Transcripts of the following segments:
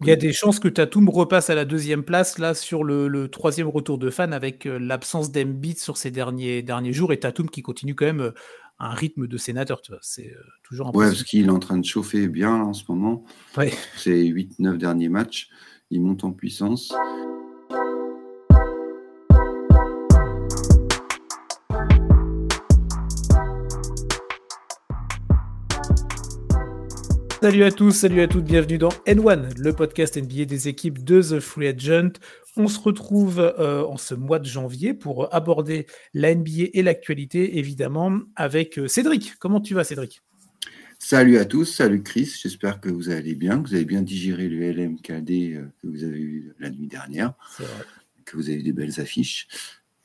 Il y a des chances que Tatum repasse à la deuxième place là sur le, troisième retour de fan avec euh, l'absence d'Embiid sur ces derniers, derniers jours et Tatum qui continue quand même euh, un rythme de sénateur. C'est euh, toujours Ouais, parce qu'il est en train de chauffer bien en ce moment. Ouais. Ces 8-9 derniers matchs, il monte en puissance. Salut à tous, salut à toutes, bienvenue dans N1, le podcast NBA des équipes de The Free Agent. On se retrouve euh, en ce mois de janvier pour aborder la NBA et l'actualité, évidemment, avec euh, Cédric. Comment tu vas, Cédric? Salut à tous, salut Chris, j'espère que vous allez bien, que vous avez bien digéré le LMKD euh, que vous avez eu la nuit dernière, que vous avez eu des belles affiches.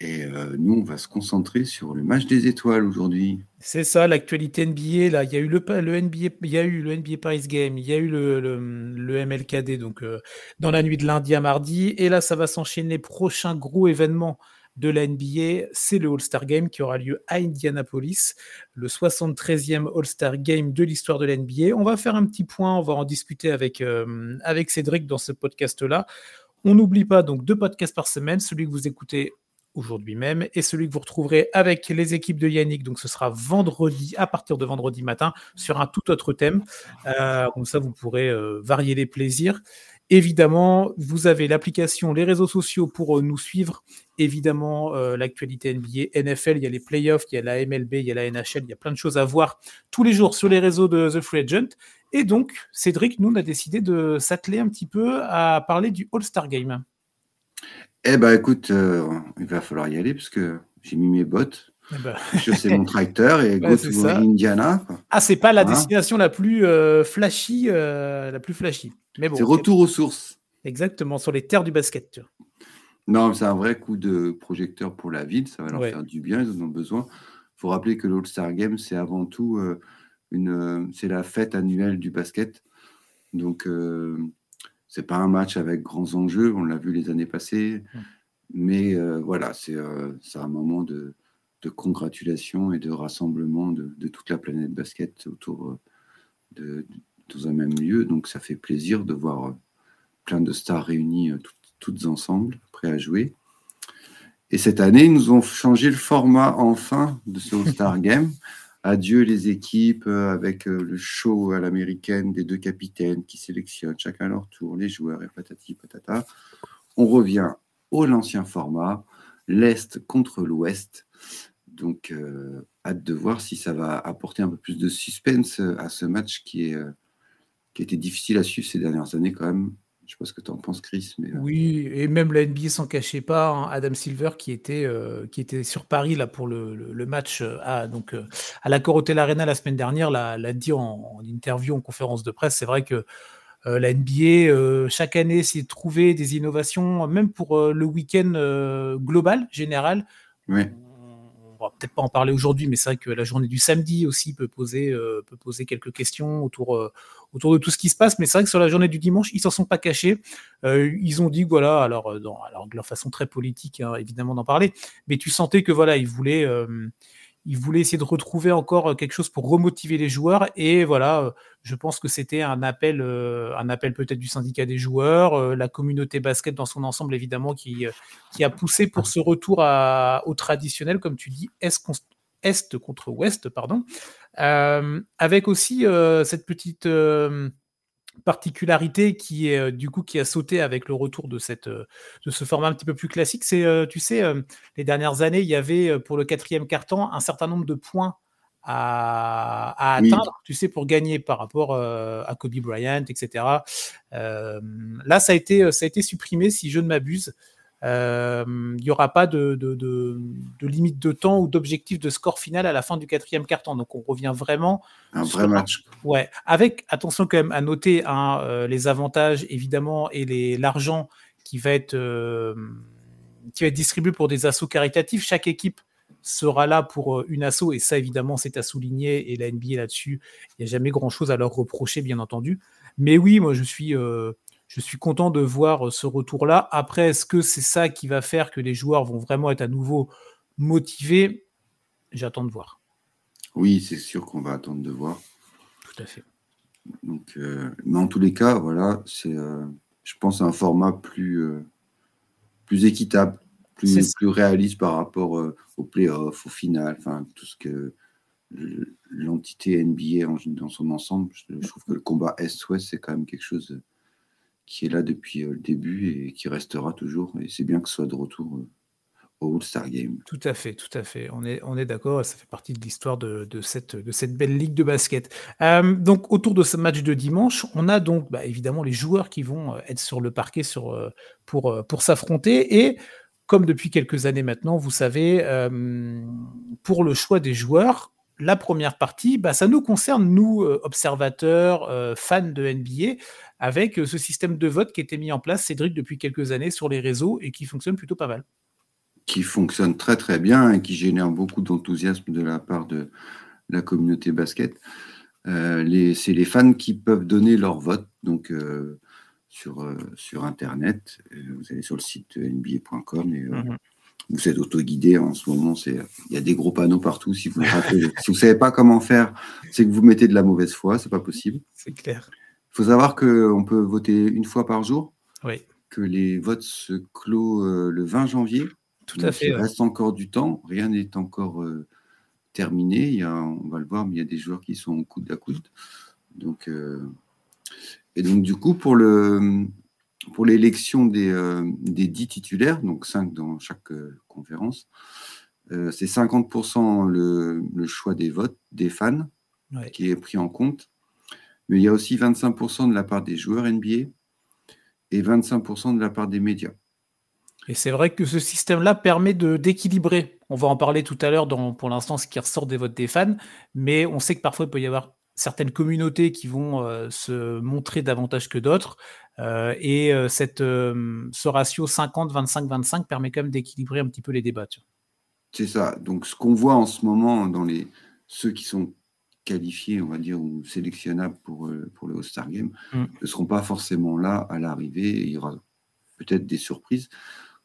Et euh, nous, on va se concentrer sur le match des étoiles aujourd'hui. C'est ça, l'actualité NBA. Là, il y a eu le, le, NBA, il y a eu le NBA Paris Game, il y a eu le, le, MLKD, donc euh, dans la nuit de lundi à mardi. Et là, ça va s'enchaîner. Prochain gros événement de la NBA, c'est le All-Star Game qui aura lieu à Indianapolis, le 73e All-Star Game de l'histoire de la NBA. On va faire un petit point, on va en discuter avec, euh, avec Cédric dans ce podcast-là. On n'oublie pas donc deux podcasts par semaine, celui que vous écoutez aujourd'hui même et celui que vous retrouverez avec les équipes de Yannick. Donc ce sera vendredi, à partir de vendredi matin, sur un tout autre thème. Euh, comme ça, vous pourrez euh, varier les plaisirs. Évidemment, vous avez l'application, les réseaux sociaux pour euh, nous suivre. Évidemment, l'actualité NBA, NFL, il y a les playoffs, il y a la MLB, il y a la NHL, il y a plein de choses à voir tous les jours sur les réseaux de The Free Agent. Et donc, Cédric, nous, on a décidé de s'atteler un petit peu à parler du All-Star Game. Eh ben écoute, euh, il va falloir y aller parce que j'ai mis mes bottes. Eh ben. Je sais mon tracteur et go to Indiana. Ah, c'est pas la destination la plus euh, flashy, euh, la plus flashy. Mais bon. C'est retour aux sources. Exactement, sur les terres du basket. Non, c'est un vrai coup de projecteur pour la ville. Ça va leur faire du bien. Ils en ont besoin. Il faut rappeler que l'All-Star Game, c'est avant tout une, c'est la fête annuelle du basket. Donc c'est pas un match avec grands enjeux, on l'a vu les années passées, mais euh, voilà, euh, c'est un moment de, de, congratulation et de rassemblement de, toute la planète basket autour euh, de, dans un même lieu. Donc ça fait plaisir de voir plein de stars réunies toutes ensemble, prêts à jouer. Et cette année, ils nous ont changé le format enfin de ce All-Star Game. Adieu les équipes euh, avec euh, le show à l'américaine des deux capitaines qui sélectionnent chacun leur tour les joueurs et patati patata. On revient au l'ancien format, l'Est contre l'Ouest. Donc, euh, hâte de voir si ça va apporter un peu plus de suspense à ce match qui, est, qui a été difficile à suivre ces dernières années quand même. Je sais pas ce que tu en penses, Chris. Mais... Euh. Oui, et même la NBA s'en cachait pas. Hein. Adam Silver qui était, euh, qui était sur Paris là, pour le, le, match euh, à, donc, à la Corotel Arena la semaine dernière, l'a dit en, interview, en conférence de presse. C'est vrai que la NBA, chaque année, s'est de trouver des innovations, même pour le week-end global, général. Oui on va peut-être pas en parler aujourd'hui, mais c'est vrai que la journée du samedi aussi peut poser, peut poser quelques questions autour, autour de tout ce qui se passe. Mais c'est vrai que sur la journée du dimanche, ils s'en sont pas cachés. Euh, ils ont dit voilà, alors, euh, alors de leur façon très politique, hein, évidemment d'en parler, mais tu sentais que voilà, ils voulaient, euh, ils voulaient essayer de retrouver encore quelque chose pour remotiver les joueurs. Et voilà, je pense que c'était un appel, un appel peut-être du syndicat des joueurs, la communauté basket dans son ensemble évidemment qui, qui a poussé pour ce retour au traditionnel, comme tu dis, est-ce est contre ouest, pardon, euh, avec aussi euh, cette petite euh, particularité qui est du coup qui a sauté avec le retour de cette de ce format un petit peu plus classique. C'est tu sais les dernières années il y avait pour le quatrième carton un certain nombre de points à, atteindre, tu sais, pour gagner par rapport à Kobe Bryant, etc. là, ça a, été, ça a été supprimé, si je ne m'abuse. Euh, il n'y aura pas de, limite de temps ou d'objectif de score final à la fin du quatrième quart-temps. Donc on revient vraiment. Un vrai match. Ouais, avec attention quand même à noter hein, euh, les avantages évidemment et l'argent qui va être euh, qui va être distribué pour des assauts caritatifs. Chaque équipe sera là pour une asso et ça évidemment c'est à souligner et la NBA là-dessus il n'y a jamais grand chose à leur reprocher bien entendu mais oui moi je suis je suis content de voir euh, ce retour-là. Après, est-ce que c'est ça qui va faire que les joueurs vont vraiment être à nouveau motivés? J'attends de voir. Oui, c'est sûr qu'on va attendre de voir. Tout à fait. Donc, mais en tous les cas, voilà, c'est, je pense, un format plus, plus équitable, plus, plus réaliste par rapport au playoff, au final, enfin tout ce que l'entité NBA dans son ensemble. Je, trouve que le combat Est-Ouest, c'est quand même quelque chose qui est là depuis le début et qui restera toujours. Et c'est bien que ce soit de retour au All-Star Game. Tout à fait, tout à fait. On est, on est d'accord, ça fait partie de l'histoire de, cette, de cette belle ligue de basket. donc, autour de ce match de dimanche, on a donc bah, évidemment les joueurs qui vont être sur le parquet sur, pour, pour s'affronter. Et comme depuis quelques années maintenant, vous savez, pour le choix des joueurs, la première partie, bah, ça nous concerne, nous, euh, observateurs, euh, fans de NBA, avec euh, ce système de vote qui a été mis en place, Cédric, depuis quelques années sur les réseaux et qui fonctionne plutôt pas mal. Qui fonctionne très très bien et qui génère beaucoup d'enthousiasme de la part de la communauté basket. c'est les fans qui peuvent donner leur vote donc, sur, sur Internet. vous allez sur le site nba.com et mmh vous êtes auto-guidé en ce moment. C'est, il y a des gros panneaux partout. Si vous ne si savez pas comment faire, c'est que vous mettez de la mauvaise foi. C'est pas possible. C'est clair. Il faut savoir qu'on peut voter une fois par jour. Oui. Que les votes se clôt euh, le 20 janvier. Tout à fait. Il reste encore du temps. Rien n'est encore euh, terminé. Il y a, on va le voir, mais il y a des joueurs qui sont au coude à coude. Donc, euh, et donc, du coup, pour le, pour l'élection des, euh, des 10 titulaires, donc 5 dans chaque euh, conférence, euh, c'est 50% le, le, choix des votes des fans qui est pris en compte. Mais il y a aussi 25% de la part des joueurs NBA et 25% de la part des médias. Et c'est vrai que ce système-là permet d'équilibrer. On va en parler tout à l'heure pour l'instant ce qui ressort des votes des fans, mais on sait que parfois il peut y avoir certaines communautés qui vont se montrer davantage que d'autres. Euh, et euh, cette, euh, ce ratio 50-25-25 permet quand même d'équilibrer un petit peu les débats. C'est ça. Donc, ce qu'on voit en ce moment dans les, ceux qui sont qualifiés, on va dire, ou sélectionnables pour, pour le All-Star Game, mm. ne seront pas forcément là à l'arrivée. Il y aura peut-être des surprises.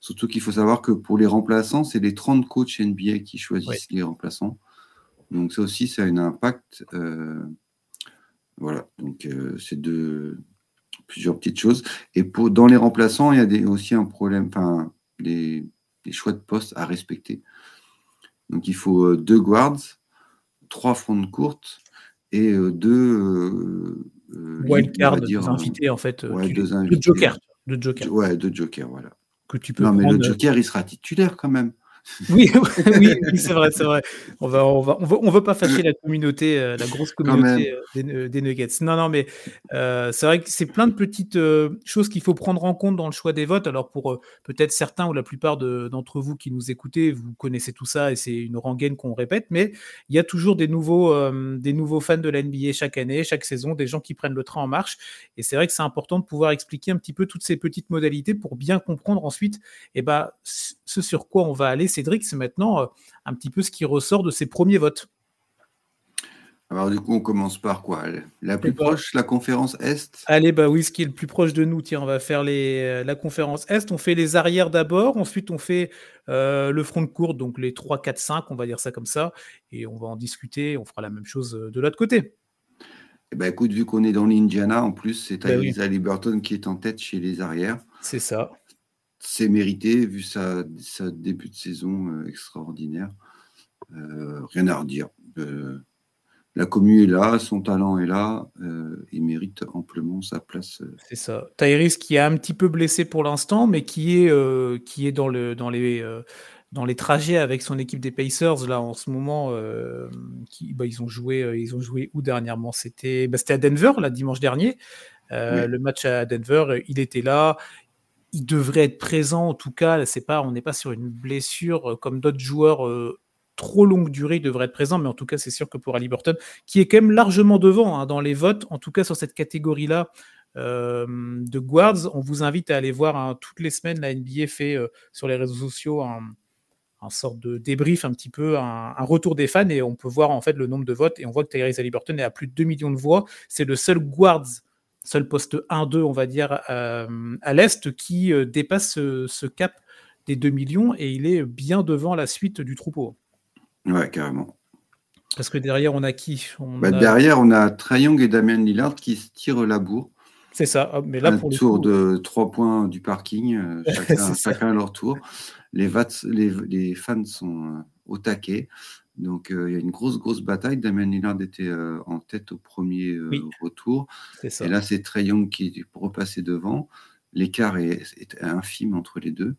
Surtout qu'il faut savoir que pour les remplaçants, c'est les 30 coachs NBA qui choisissent les remplaçants. Donc ça aussi, ça a un impact. voilà, donc c'est de, plusieurs petites choses. Et pour, dans les remplaçants, il y a des, aussi un problème, enfin, des, choix de poste à respecter. Donc il faut euh, deux guards, trois fronts courtes et euh, deux. Euh, euh Wildcard, deux invités en fait. Ouais, deux, invités. deux jokers. Deux jokers. Ouais, deux jokers, voilà. Que tu peux non, mais le joker, il sera titulaire quand même. Oui, oui, c'est vrai, c'est vrai. On va, on va, on veut, on veut pas fâcher la communauté, euh, la grosse communauté euh, euh, des, Nuggets. Non, non, mais c'est vrai que c'est plein de petites choses qu'il faut prendre en compte dans le choix des votes. Alors pour peut-être certains ou la plupart d'entre vous qui nous écoutez, vous connaissez tout ça et c'est une rengaine qu'on répète, mais il y a toujours des nouveaux, des nouveaux fans de la NBA chaque année, chaque saison, des gens qui prennent le train en marche. Et c'est vrai que c'est important de pouvoir expliquer un petit peu toutes ces petites modalités pour bien comprendre ensuite, et eh ben, ce sur quoi on va aller Cédric, c'est maintenant euh, un petit peu ce qui ressort de ces premiers votes. Alors du coup, on commence par quoi? La plus proche, la conférence Est? Allez, bah oui, ce qui est le plus proche de nous, tiens, on va faire les, euh, la conférence Est. On fait les arrières d'abord, ensuite on fait euh, le front de courte, donc les 3, 4, 5, on va dire ça comme ça, et on va en discuter, on fera la même chose de l'autre côté. Eh ben, écoute, vu qu'on est dans l'Indiana, en plus, c'est bah Tyrese Liberton qui est en tête chez les arrières. C'est ça c'est mérité vu sa, début de saison euh, extraordinaire. Euh, rien à redire. Euh, la commune est là, son talent est là, il mérite amplement sa place. C'est ça. Tyrese qui est un petit peu blessé pour l'instant, mais qui est, qui est dans, le, dans, les, dans les trajets avec son équipe des Pacers là en ce moment. Qui, bah, ils ont joué, ils ont joué où dernièrement? C'était bah, à Denver là dimanche dernier. Le match à Denver, il était là il devrait être présent. En tout cas, c'est pas, on n'est pas sur une blessure euh, comme d'autres joueurs euh, trop longue durée, il devrait être présent. Mais en tout cas, c'est sûr que pour Ali Burton, qui est quand même largement devant hein, dans les votes, en tout cas sur cette catégorie-là euh, de guards, on vous invite à aller voir hein, toutes les semaines. La NBA fait sur les réseaux sociaux un, un, sorte de débrief un petit peu, un, retour des fans et on peut voir en fait le nombre de votes et on voit que Tyrese Burton est à plus de 2 millions de voix. C'est le seul guards seul poste 1-2, on va dire, euh, à l'Est, qui euh, dépasse ce, cap des 2 millions et il est bien devant la suite du troupeau. Ouais, carrément. Parce que derrière, on a qui? Bah, Derrière, on a Young et Damien Lillard qui se tirent la bourre. C'est ça. Ah, mais là, un tour de trois points du parking, euh, chacun, à leur tour. Les, les, fans sont euh, au taquet. Donc, il y a une grosse, grosse bataille. Damien Lillard était en tête au premier retour. Et là, c'est Trey Young qui est repassé devant. L'écart est, infime entre les deux.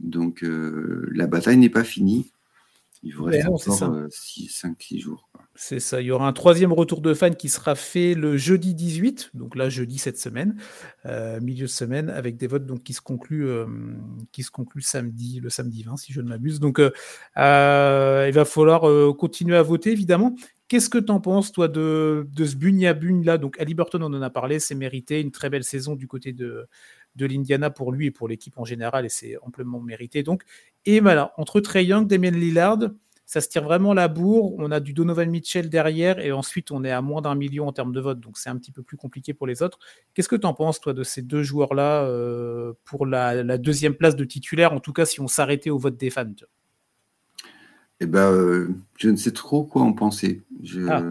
Donc, la bataille n'est pas finie. Il vous reste encore 5-6 jours. C'est ça. Il y aura un troisième retour de fans qui sera fait le jeudi 18, donc là jeudi cette semaine, euh, milieu de semaine, avec des votes donc qui se concluent, euh, qui se concluent samedi, le samedi 20 si je ne m'abuse. Donc euh, il va falloir continuer à voter évidemment. Qu'est-ce que tu en penses, toi, de, de ce bugne là Donc, Ali Burton, on en a parlé, c'est mérité, une très belle saison du côté de, de l'Indiana pour lui et pour l'équipe en général, et c'est amplement mérité. Donc, et voilà, entre Trey Young, Damien Lillard, ça se tire vraiment la bourre. On a du Donovan Mitchell derrière et ensuite on est à moins d'un million en termes de vote, donc c'est un petit peu plus compliqué pour les autres. Qu'est-ce que tu en penses, toi, de ces deux joueurs-là euh, pour la, deuxième place de titulaire, en tout cas si on s'arrêtait au vote des fans? Eh ben, euh, je ne sais trop quoi en penser. Je, ah.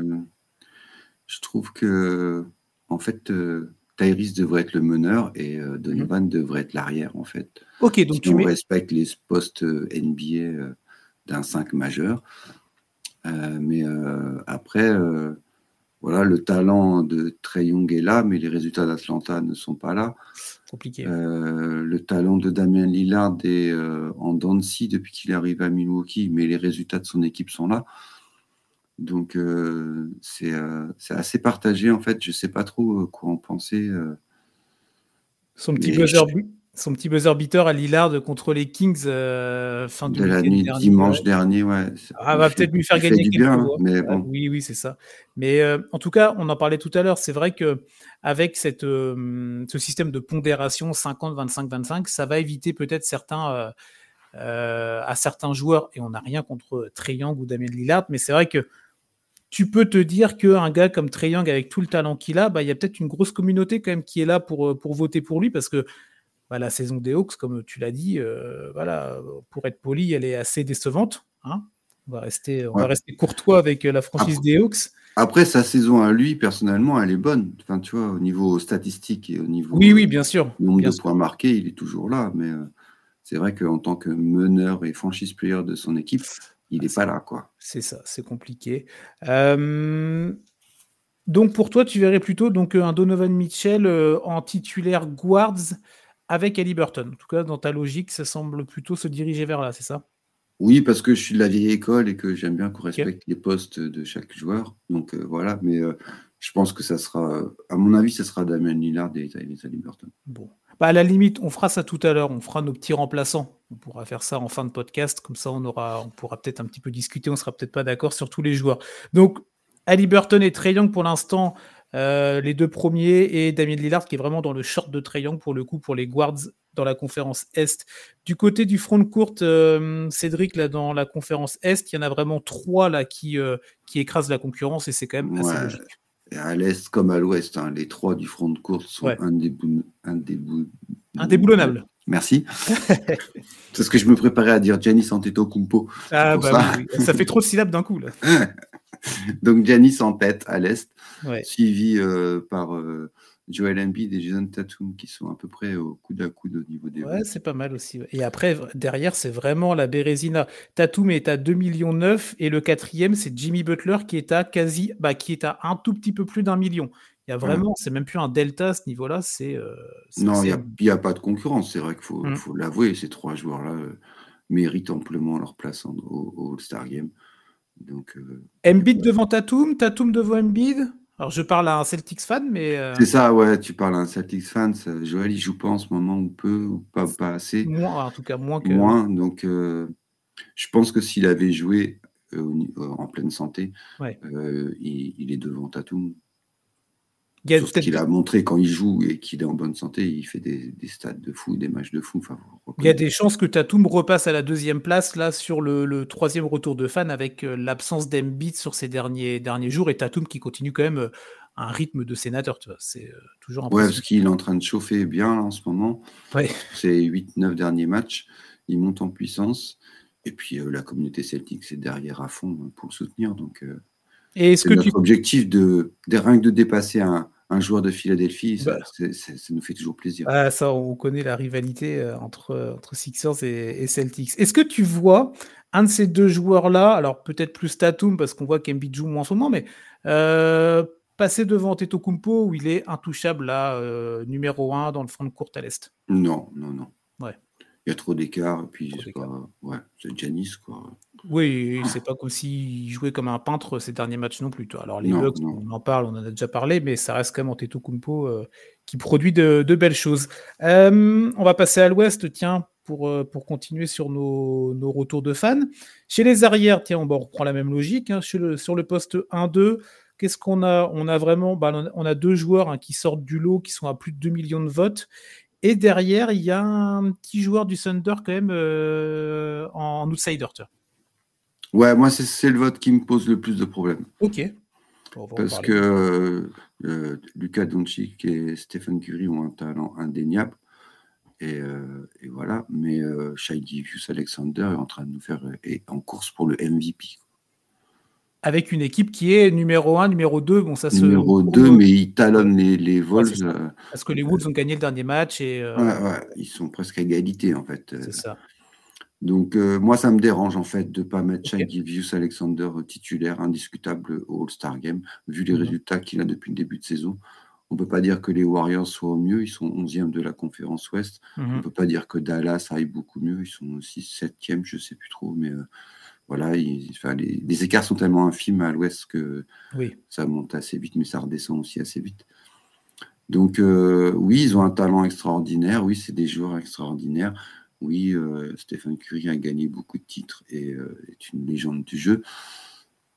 je trouve que, en fait, euh, Tyrese devrait être le meneur et Donovan mhm. devrait être l'arrière, en fait. Ok, donc tu respecte les postes NBA d'un 5 majeur. Euh, mais euh, après, euh, voilà, le talent de Trey Young est là, mais les résultats d'Atlanta ne sont pas là. Compliqué. le talent de Damien Lillard est en dents depuis qu'il est arrivé à Milwaukee, mais les résultats de son équipe sont là. Donc c'est assez partagé en fait. Je sais pas trop quoi en penser. Son petit buzzer, son petit buzzer beater à Lillard contre les Kings euh, fin de la nuit dimanche dernier, ouais. Ah, va peut-être lui faire gagner quelques bien, mais bon. Oui, oui, c'est ça. Mais euh, en tout cas, on en parlait tout à l'heure. C'est vrai que avec cette, euh, ce système de pondération 50, 25, 25, ça va éviter peut-être certains à certains joueurs. Et on n'a rien contre Young ou Damien Lillard, mais c'est vrai que tu peux te dire qu'un gars comme Trey Young, avec tout le talent qu'il a, bah, il y a peut-être une grosse communauté quand même qui est là pour, pour voter pour lui parce que bah, la saison des Hawks, comme tu l'as dit, euh, voilà, pour être poli, elle est assez décevante. Hein. on va rester, on va rester courtois avec euh, la franchise des Hawks. Après, sa saison à lui, personnellement, elle est bonne. Enfin, tu vois, au niveau statistique et au niveau oui, oui, bien sûr, nombre de points marqués, il est toujours là. Mais euh, c'est vrai qu'en tant que meneur et franchise player de son équipe, il n'est pas là, quoi. C'est ça, c'est compliqué. donc pour toi, tu verrais plutôt donc un Donovan Mitchell en titulaire guards avec Ali Burton. En tout cas, dans ta logique, ça semble plutôt se diriger vers là, c'est ça? Oui, parce que je suis de la vieille école et que j'aime bien qu'on respecte les postes de chaque joueur. Donc euh, voilà, mais euh, je pense que ça sera, à mon avis, ça sera Damien Lillard et Ali Burton. Bon. Bah, à la limite, on fera ça tout à l'heure. On fera nos petits remplaçants. On pourra faire ça en fin de podcast. Comme ça, on, aura, on pourra peut-être un petit peu discuter. On sera peut-être pas d'accord sur tous les joueurs. Donc, Ali Burton et Trey Young, pour l'instant, euh, les deux premiers et Damien Lillard qui est vraiment dans le short de Trayon pour le coup pour les guards dans la conférence Est. Du côté du front de courte, euh, Cédric, là, dans la conférence Est, il y en a vraiment trois là qui, euh, qui écrasent la concurrence et c'est quand même assez logique. à l'Est comme à l'Ouest, hein, les trois du front de courte sont indéboulonnables. Merci. c'est ce que je me préparais à dire Giannis Antetokounmpo. Ah bah ça. Oui, ça fait trop de syllabes d'un coup là. Donc Giannis en tête à l'Est, suivi euh, par euh, Joel Embiid et Jason Tatum qui sont à peu près au coude à coude au niveau des. Ouais, c'est pas mal aussi. Et après, derrière, c'est vraiment la Bérésina. Tatum est à 2 millions 9 et le quatrième, c'est Jimmy Butler qui est à quasi, bah, qui est à un tout petit peu plus d'un million. Il y a vraiment, c'est même plus un delta à ce niveau-là. C'est euh, non, il n'y a, pas de concurrence. C'est vrai qu'il faut, mm. faut l'avouer. Ces trois joueurs-là méritent amplement leur place au All-Star Game. Donc, euh, Embiid devant Tatum, Tatum devant Embiid. Alors je parle à un Celtics fan, mais. Euh, c'est ça, ouais, tu parles à un Celtics fan. Joël, il joue pas en ce moment, ou peu, ou pas, pas assez. Moins, en tout cas, moins que. Moins, donc euh, je pense que s'il avait joué en pleine santé, il, il, est devant Tatum. Il ce qu'il a montré quand il joue et qu'il est en bonne santé, il fait des, des stades de fou, des matchs de fou. il y a des chances que Tatum repasse à la deuxième place là sur le, troisième retour de fan avec euh, l'absence d'Embiid sur ces derniers, derniers jours et Tatum qui continue quand même euh, un rythme de sénateur. Tu c'est euh, toujours Ouais, parce qu'il est en train de chauffer bien en ce moment. Ouais. Ces 8-9 derniers matchs, il monte en puissance. Et puis la communauté celtique, c'est derrière à fond hein, pour le soutenir. Donc, et est-ce que notre objectif de, de rien que de dépasser un, un joueur de Philadelphie, ça, bah. nous fait toujours plaisir. Ah, ça, on connaît la rivalité euh, entre, entre Sixers et, Celtics. Est-ce que tu vois un de ces deux joueurs-là, alors peut-être plus Tatum, parce qu'on voit qu'Embiid joue moins en ce moment, mais euh, passer devant Teto Kumpo, où il est intouchable là, euh, numéro 1 dans le front de courte à l'Est? Non, non, non. Ouais. Il y a trop d'écart, puis ouais, c'est Janis, quoi. Oui, c'est pas comme s'il jouait comme un peintre ces derniers matchs non plus. Alors les Bucks, on en parle, on en a déjà parlé, mais ça reste quand même Antetokounmpo euh, qui produit de, belles choses. Euh, on va passer à l'Ouest, tiens, pour, euh, pour continuer sur nos, retours de fans. Chez les arrières, tiens, on, reprend la même logique. Hein. sur, le, poste 1-2, qu'est-ce qu'on a? On a vraiment, bah, on a deux joueurs hein, qui sortent du lot, qui sont à plus de 2 millions de votes. Et derrière, il y a un petit joueur du Thunder quand même en outsider. Ouais, moi, c'est le vote qui me pose le plus de problèmes. Ok. Parce que euh, Lucas Doncic et Stephen Curry ont un talent indéniable. Et, euh, voilà. Mais euh, Shai Alexander est en train de nous faire est en course pour le MVP. Avec une équipe qui est numéro 1, numéro 2. Bon, ça numéro 2, mais ils talonnent les, les Wolves. Euh, Parce que les Wolves ont gagné le dernier match. Et, ouais, ouais, ils sont presque à égalité, en fait. C'est ça. Donc, euh, moi, ça me dérange en fait de ne pas mettre okay. Alexander titulaire indiscutable au All-Star Game, vu les mhm. résultats qu'il a depuis le début de saison. On ne peut pas dire que les Warriors soient au mieux, ils sont 11e de la conférence Ouest. On ne mhm. peut pas dire que Dallas aille beaucoup mieux, ils sont aussi 7e, je ne sais plus trop, mais euh, voilà, les, écarts sont tellement infimes à l'Ouest que ça monte assez vite, mais ça redescend aussi assez vite. Donc, euh, oui, ils ont un talent extraordinaire, oui, c'est des joueurs extraordinaires oui, euh, Stéphane Curie a gagné beaucoup de titres et euh, est une légende du jeu.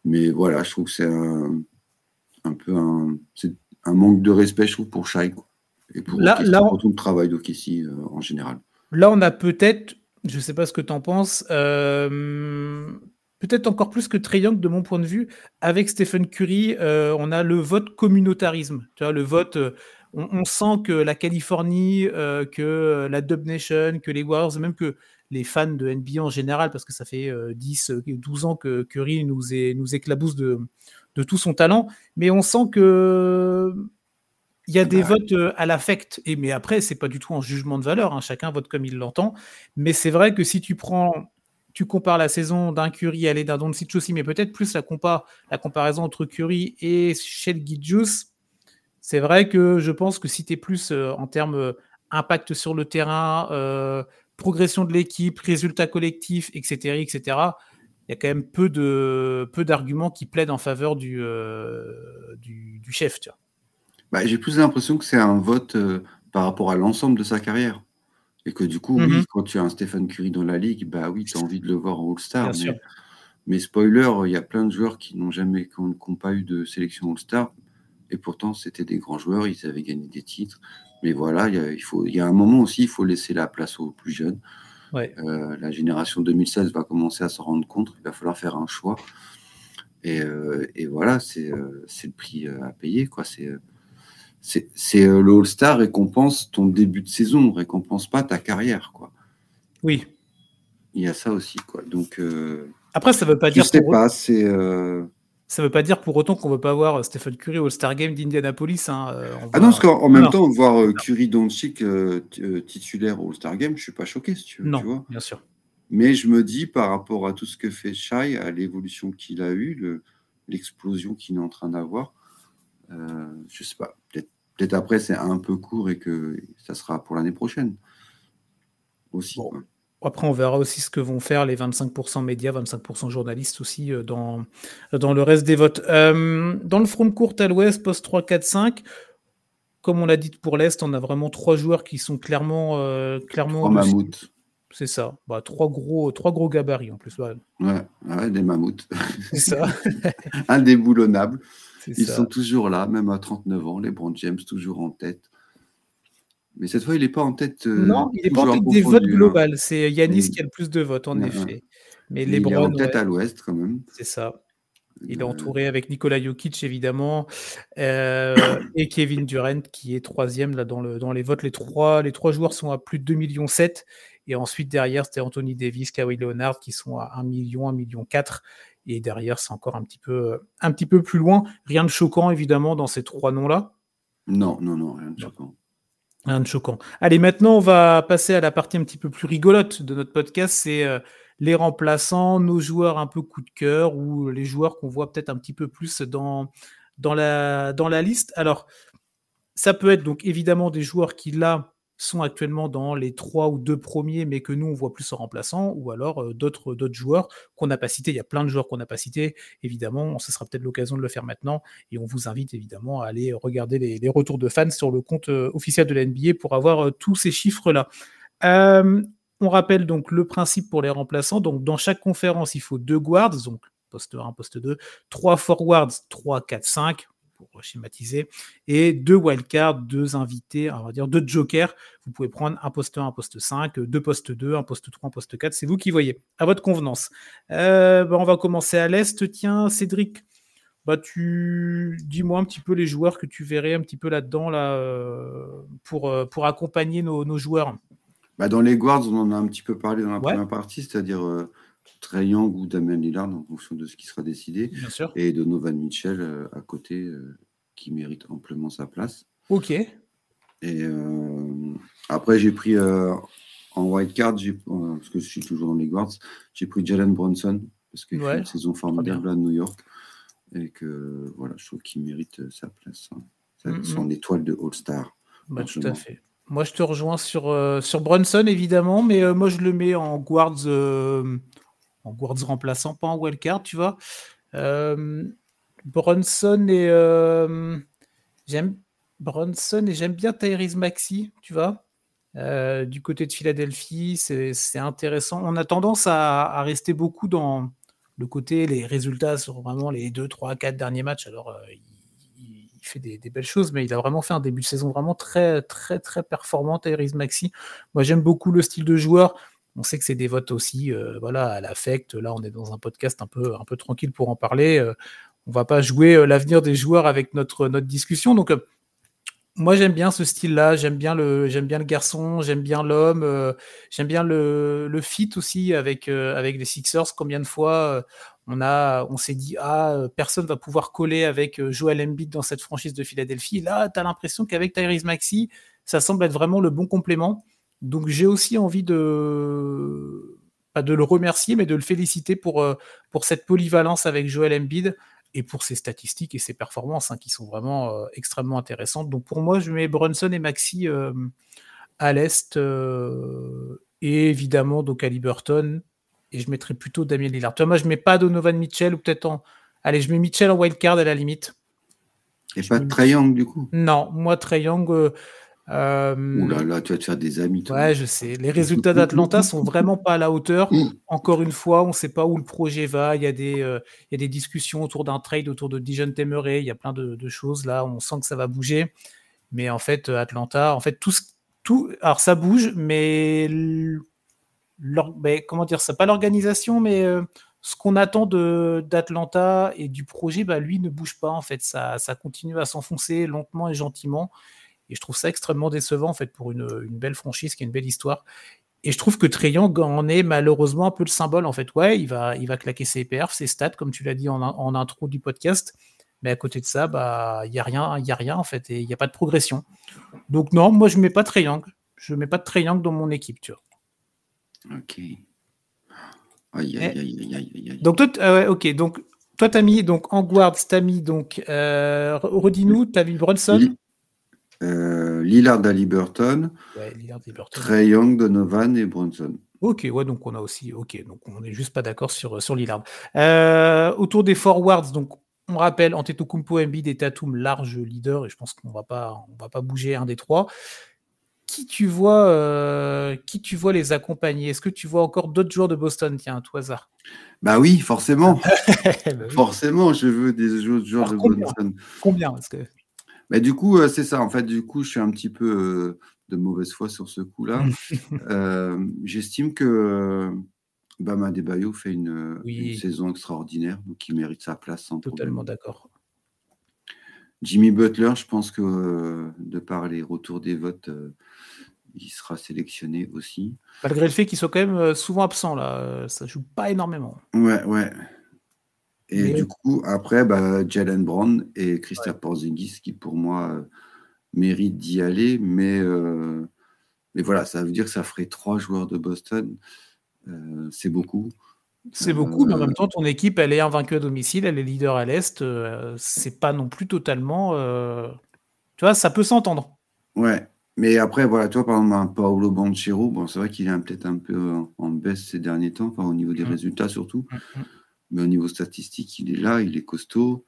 Mais voilà, je trouve que c'est un, peu un, un, manque de respect, je trouve, pour Shai et pour, là, tout le travail d'Okessi en général. Là, on a peut-être, je ne sais pas ce que tu en penses, peut-être encore plus que Young de mon point de vue, avec Stephen Curry, on a le vote communautarisme. Tu vois, le vote, on, sent que la Californie, euh, que la Dub Nation, que les Warriors, même que les fans de NBA en général, parce que ça fait 10, euh, 12 ans que Curry nous éclabousse de, tout son talent, mais on sent que il y a des bah votes euh, à l'affect, et mais après c'est pas du tout en jugement de valeur, hein, chacun vote comme il l'entend. Mais c'est vrai que si tu prends, tu compares la saison d'un Curry à d'un Doncic aussi, mais peut-être plus la, la comparaison entre Curry et Shell Gidjus, c'est vrai que je pense que si tu es plus euh, en termes euh, impact sur le terrain, euh, progression de l'équipe, résultats collectifs, etc., etc., il y a quand même peu de peu d'arguments qui plaident en faveur du, du, chef. Tu bah, J'ai plus l'impression que c'est un vote par rapport à l'ensemble de sa carrière. Et que du coup, oui, mm-hmm. quand tu as un Stéphane Curie dans la ligue, bah oui, tu as envie de le voir en All-Star. Mais, spoiler, il y a plein de joueurs qui n'ont jamais, qui n'ont pas eu de sélection All-Star, et pourtant, c'était des grands joueurs, ils avaient gagné des titres. Mais voilà, il, faut, il y a un moment aussi, il faut laisser la place aux plus jeunes. Euh, la génération 2016 va commencer à s'en rendre compte, il va falloir faire un choix. Et, euh, voilà, euh, c'est le prix à payer. Quoi. C'est, c'est, le All-Star récompense ton début de saison, récompense pas ta carrière. Quoi. Oui. Il y a ça aussi. Quoi. Donc, Après, ça veut pas dire. Je sais pas, c'est. Ça ne veut pas dire pour autant qu'on ne veut pas voir Stephen Curry au Star Game d'Indianapolis. Hein, euh, ah non, parce qu'en même temps, voir euh, Curry Doncic euh, titulaire au Star Game, je ne suis pas choqué, si tu veux. Non, bien sûr. Mais je me dis, par rapport à tout ce que fait Shai, à l'évolution qu'il a eue, l'explosion qu'il est en train d'avoir, je ne sais pas. Peut-être après, c'est un peu court et que ça sera pour l'année prochaine. Aussi. Après, on verra aussi ce que vont faire les 25% médias, 25% journalistes aussi euh, dans, dans le reste des votes. Euh, dans le front de courte à l'ouest, poste 3, 4, 5, comme on l'a dit pour l'Est, on a vraiment trois joueurs qui sont clairement. Euh, clairement trois mammouths. C'est ça. Bah, trois, gros, trois gros gabarits en plus. Ouais, ouais, des mammouths. C'est ça. Indéboulonnables. Ils sont toujours là, même à 39 ans. Les Brand James, toujours en tête. Mais cette fois, il n'est pas en tête. Euh, non, il n'est pas en tête des votes hein. globales. C'est Yanis qui a le plus de votes, en effet. Mais les il est en tête à l'ouest, quand même. C'est ça. Il est euh. entouré avec Nikola Jokic, évidemment, euh, et Kevin Durant, qui est troisième là, dans, le, dans les votes. Les trois, les trois joueurs sont à plus de 2,7 millions. Et ensuite, derrière, c'était Anthony Davis, Kawhi Leonard qui sont à 1 million, 1 million 4. Et derrière, c'est encore un petit, peu, un petit peu plus loin. Rien de choquant, évidemment, dans ces trois noms-là. Non, non, non, rien de choquant. Rien de choquant. Allez, maintenant, on va passer à la partie un petit peu plus rigolote de notre podcast. C'est euh, les remplaçants, nos joueurs un peu coup de cœur ou les joueurs qu'on voit peut-être un petit peu plus dans, dans, la, dans la liste. Alors, ça peut être donc évidemment des joueurs qui, là, sont actuellement dans les trois ou deux premiers, mais que nous, on voit plus en remplaçant, ou alors euh, d'autres, joueurs qu'on n'a pas cités. Il y a plein de joueurs qu'on n'a pas cités. Évidemment, ce sera peut-être l'occasion de le faire maintenant. Et on vous invite évidemment à aller regarder les, retours de fans sur le compte euh, officiel de la NBA pour avoir euh, tous ces chiffres-là. on rappelle donc le principe pour les remplaçants. Donc, dans chaque conférence, il faut deux guards, donc poste 1, poste 2, trois forwards, 3, 4, 5 pour schématiser, et deux wildcards, deux invités, on va dire deux jokers. Vous pouvez prendre un poste 1, un poste 5, deux postes 2, un poste 3, un poste 4. C'est vous qui voyez, à votre convenance. Euh, bah, on va commencer à l'Est. Tiens, Cédric, bah, tu dis-moi un petit peu les joueurs que tu verrais un petit peu là-dedans là, euh, pour, euh, pour accompagner nos, joueurs. Bah, dans les guards, on en a un petit peu parlé dans la première partie, c'est-à-dire Young ou Damien Lillard en fonction de ce qui sera décidé. Bien sûr. Et Donovan Mitchell euh, à côté euh, qui mérite amplement sa place. Ok. Et euh, après, j'ai pris en white card, parce que je suis toujours dans les guards, j'ai pris Jalen Bronson parce qu'il fait une saison formidable à New York et que voilà, je trouve qu'il mérite sa place, hein. son étoile de All-Star. Bah, tout à fait. Moi, je te rejoins sur, sur Bronson, évidemment, mais moi, je le mets en guards en guards remplaçant, pas en wildcard, tu vois. Euh, Bronson et euh, j'aime et j'aime bien Tyrese Maxi, tu vois. Euh, du côté de Philadelphie, c'est intéressant. On a tendance à, rester beaucoup dans le côté, les résultats sur vraiment les 2, 3, 4 derniers matchs. Alors, il, fait des, des, belles choses, mais il a vraiment fait un début de saison vraiment très, très, très performant, Tyrese Maxi. Moi, j'aime beaucoup le style de joueur. On sait que c'est des votes aussi, euh, voilà, à l'affect. Là, on est dans un podcast un peu, tranquille pour en parler. On euh, on va pas jouer euh, l'avenir des joueurs avec notre, discussion. Donc, moi, j'aime bien ce style-là. J'aime bien le, j'aime bien le garçon. J'aime bien l'homme. j'aime bien le, fit aussi avec, avec les Sixers. Combien de fois on a, on s'est dit ah personne va pouvoir coller avec Joel Embiid dans cette franchise de Philadelphie. Là, tu as l'impression qu'avec Tyrese Maxi, ça semble être vraiment le bon complément. Donc j'ai aussi envie de pas de le remercier, mais de le féliciter pour, euh, pour cette polyvalence avec Joel Embiid et pour ses statistiques et ses performances hein, qui sont vraiment euh, extrêmement intéressantes. Donc pour moi, je mets Brunson et Maxi euh, à l'est et évidemment donc à Liberton et je mettrai plutôt Damien Lillard. Moi, je mets pas Donovan Mitchell ou peut-être en allez, je mets Mitchell en wildcard à la limite. Et pas Trey Young du coup? Non, moi Trey Young euh, Ouh là là, tu vas te faire des amis. Ouais, je sais. Les résultats d'Atlanta sont vraiment pas à la hauteur. Encore une fois, on ne sait pas où le projet va. Il y a des, euh, il y a des discussions autour d'un trade, autour de Dijon Temeray. Il y a plein de, choses là. On sent que ça va bouger. Mais en fait, Atlanta, en fait, tout, tout alors ça bouge, mais, mais comment dire ça Pas l'organisation, mais euh, ce qu'on attend d'Atlanta et du projet, bah, lui ne bouge pas. En fait, ça, ça continue à s'enfoncer lentement et gentiment. Et je trouve ça extrêmement décevant en fait pour une, belle franchise qui a une belle histoire. Et je trouve que Triangle en est malheureusement un peu le symbole en fait. Ouais, il va, il va claquer ses perfs, ses stats, comme tu l'as dit en, intro du podcast. Mais à côté de ça, bah, il n'y a rien, il a rien en fait, et il n'y a pas de progression. Donc non, moi je mets pas Triangle. Je mets pas de Triangle dans mon équipe, tu vois. Ok. Aïe, aïe, aïe, aïe, aïe, Donc toi, euh, ok, donc toi t'as mis donc en guard, t'as mis donc euh, redis-nous, t'as mis Brunson. Euh, Lillard à Liberton, Trey Young, Donovan et Bronson. Ok, ouais, donc on a aussi, ok, donc on n'est juste pas d'accord sur, sur Lillard. Euh, autour des forwards, donc on rappelle Antetokounmpo, Embiid et Tatum, large leader, et je pense qu'on va pas, on va pas bouger un des trois. Qui tu vois, euh, qui tu vois les accompagner? Est-ce que tu vois encore d'autres joueurs de Boston Tiens, à tout hasard. Bah oui, forcément. Bah forcément, je veux des joueurs de Boston. Combien Parce que... Mais du coup, euh, c'est ça. En fait, du coup, je suis un petit peu euh, de mauvaise foi sur ce coup-là. Euh, j'estime que Bama Debayo fait une, saison extraordinaire, donc il mérite sa place sans Totalement d'accord. Jimmy Butler, je pense que de par les retours des votes, il sera sélectionné aussi. Malgré le fait qu'il soit quand même souvent absent, là, ça joue pas énormément. Ouais, ouais. Et du coup, après, bah, Jalen Brown et Christophe Porzingis, qui pour moi méritent d'y aller, mais, mais voilà, ça veut dire que ça ferait trois joueurs de Boston. c'est beaucoup. C'est beaucoup, mais en même temps, ton équipe, elle est invaincue à domicile, elle est leader à l'Est. c'est pas non plus totalement. Tu vois, ça peut s'entendre. Ouais. Mais après, voilà, toi, par exemple, Paolo Banchero, bon, c'est vrai qu'il est peut-être un peu en baisse ces derniers temps, au niveau des mmh. résultats surtout. Mmh, mmh. Mais au niveau statistique, il est là, il est costaud.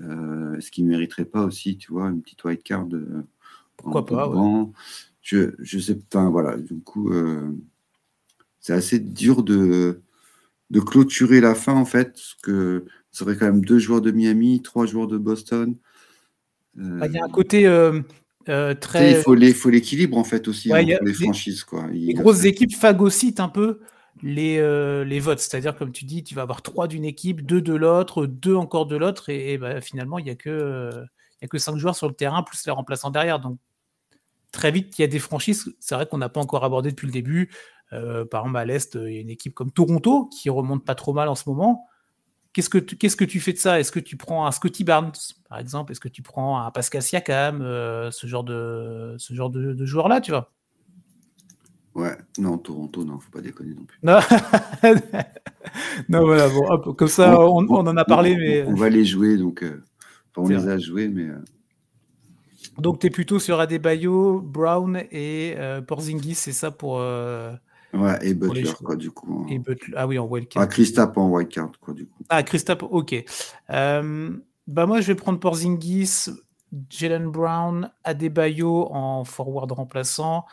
Euh, est-ce qu'il ne mériterait pas aussi, tu vois, une petite white card euh, Pourquoi pas je, je sais pas, voilà, du coup, euh, c'est assez dur de, de clôturer la fin, en fait, parce que ça serait quand même deux joueurs de Miami, trois joueurs de Boston. Bah, il y a un côté très. Il faut l'équilibre en fait aussi ouais, les franchises. Quoi. les grosses équipes phagocytent un peu les, euh, les votes. C'est-à-dire, comme tu dis, tu vas avoir trois d'une équipe, deux de l'autre, deux encore de l'autre, et, bah, finalement, il n'y a, que, y a que cinq joueurs sur le terrain, plus les remplaçants derrière. Donc, très vite, il y a des franchises, c'est vrai qu'on n'a pas encore abordé depuis le début. Euh, par exemple, à l'Est, il y a une équipe comme Toronto qui remonte pas trop mal en ce moment. Qu'est-ce que, tu, fais de ça? Est-ce que tu prends un Scotty Barnes, par exemple? Est-ce que tu prends un Pascal Siakam, euh, ce genre de, ce genre de, de joueur-là, tu vois? Ouais, non, Toronto, non, faut pas déconner non plus. Non, non voilà, bon, comme ça, on, on, en a parlé, mais. On va les jouer, donc. Euh, on les a joués, mais. Euh... Donc, tu es plutôt sur Adebayo, Brown et euh, Porzingis, c'est ça pour. Ouais, et Butler, quoi, du coup. Et Butler. Ah oui, en wildcard. Ah, Christophe en wildcard, quoi, du coup. Ah, Christophe, ok. Bah, moi, je vais prendre Porzingis, Jalen Brown, Adebayo en forward remplaçant.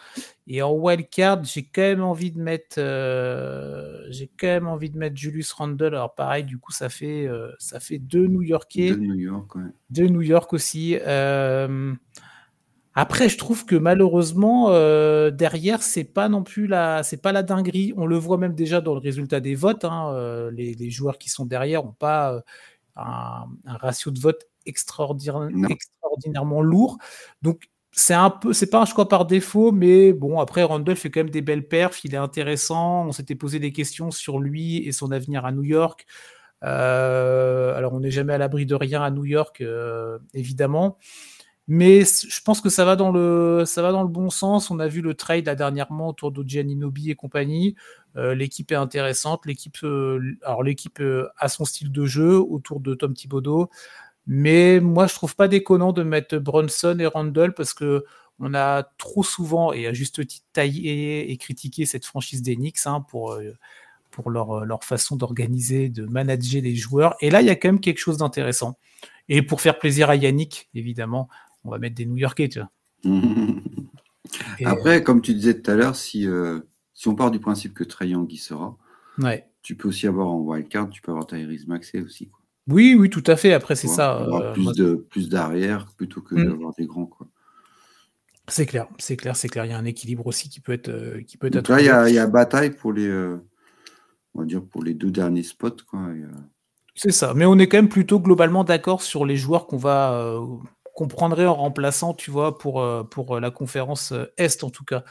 Et en wildcard, j'ai quand même envie de mettre, euh, j'ai quand même envie de mettre Julius Randle. Alors pareil, du coup, ça fait, euh, ça fait deux New-Yorkais. Deux New York, ouais. Deux New York aussi. Euh, après, je trouve que malheureusement, derrière, c'est pas non plus la, c'est pas la dinguerie. On le voit même déjà dans le résultat des votes. Hein, les, joueurs qui sont derrière n'ont pas un, ratio de vote extraordinairement lourd. Donc, c'est un peu, c'est pas un choix par défaut, mais bon, après, Randall fait quand même des belles perfs. Il est intéressant. On s'était posé des questions sur lui et son avenir à New York. alors, on n'est jamais à l'abri de rien à New York, évidemment. Mais je pense que ça va dans le, ça va dans le bon sens. On a vu le trade dernièrement autour de Gianninobi et compagnie. Euh, l'équipe est intéressante. L'équipe, euh, alors l'équipe euh, a son style de jeu autour de Tom Thibodeau. Mais moi, je trouve pas déconnant de mettre Bronson et Randall parce que on a trop souvent, et à juste titre, taillé et critiqué cette franchise des Knicks hein, pour, pour leur, leur façon d'organiser, de manager les joueurs. Et là, il y a quand même quelque chose d'intéressant. Et pour faire plaisir à Yannick, évidemment, on va mettre des New-Yorkais, tu vois. Après, comme tu disais tout à l'heure, si, euh, si on part du principe que Young y sera, ouais. tu peux aussi avoir en wildcard, tu peux avoir Tyrese Maxey aussi. Quoi. Oui, oui, tout à fait. Après, c'est ça. Euh, plus, de, plus d'arrière plutôt que hmm. d'avoir des grands. Quoi. C'est clair, c'est clair, c'est clair. Il y a un équilibre aussi qui peut être, euh, qui peut être. là, il y, a, il y, a bataille pour les, on va dire pour les deux derniers spots, quoi. C'est ça. Mais on est quand même plutôt globalement d'accord sur les joueurs qu'on va qu'on prendrait en remplaçant, tu vois, pour, euh, pour euh, la conférence euh, Est en tout cas.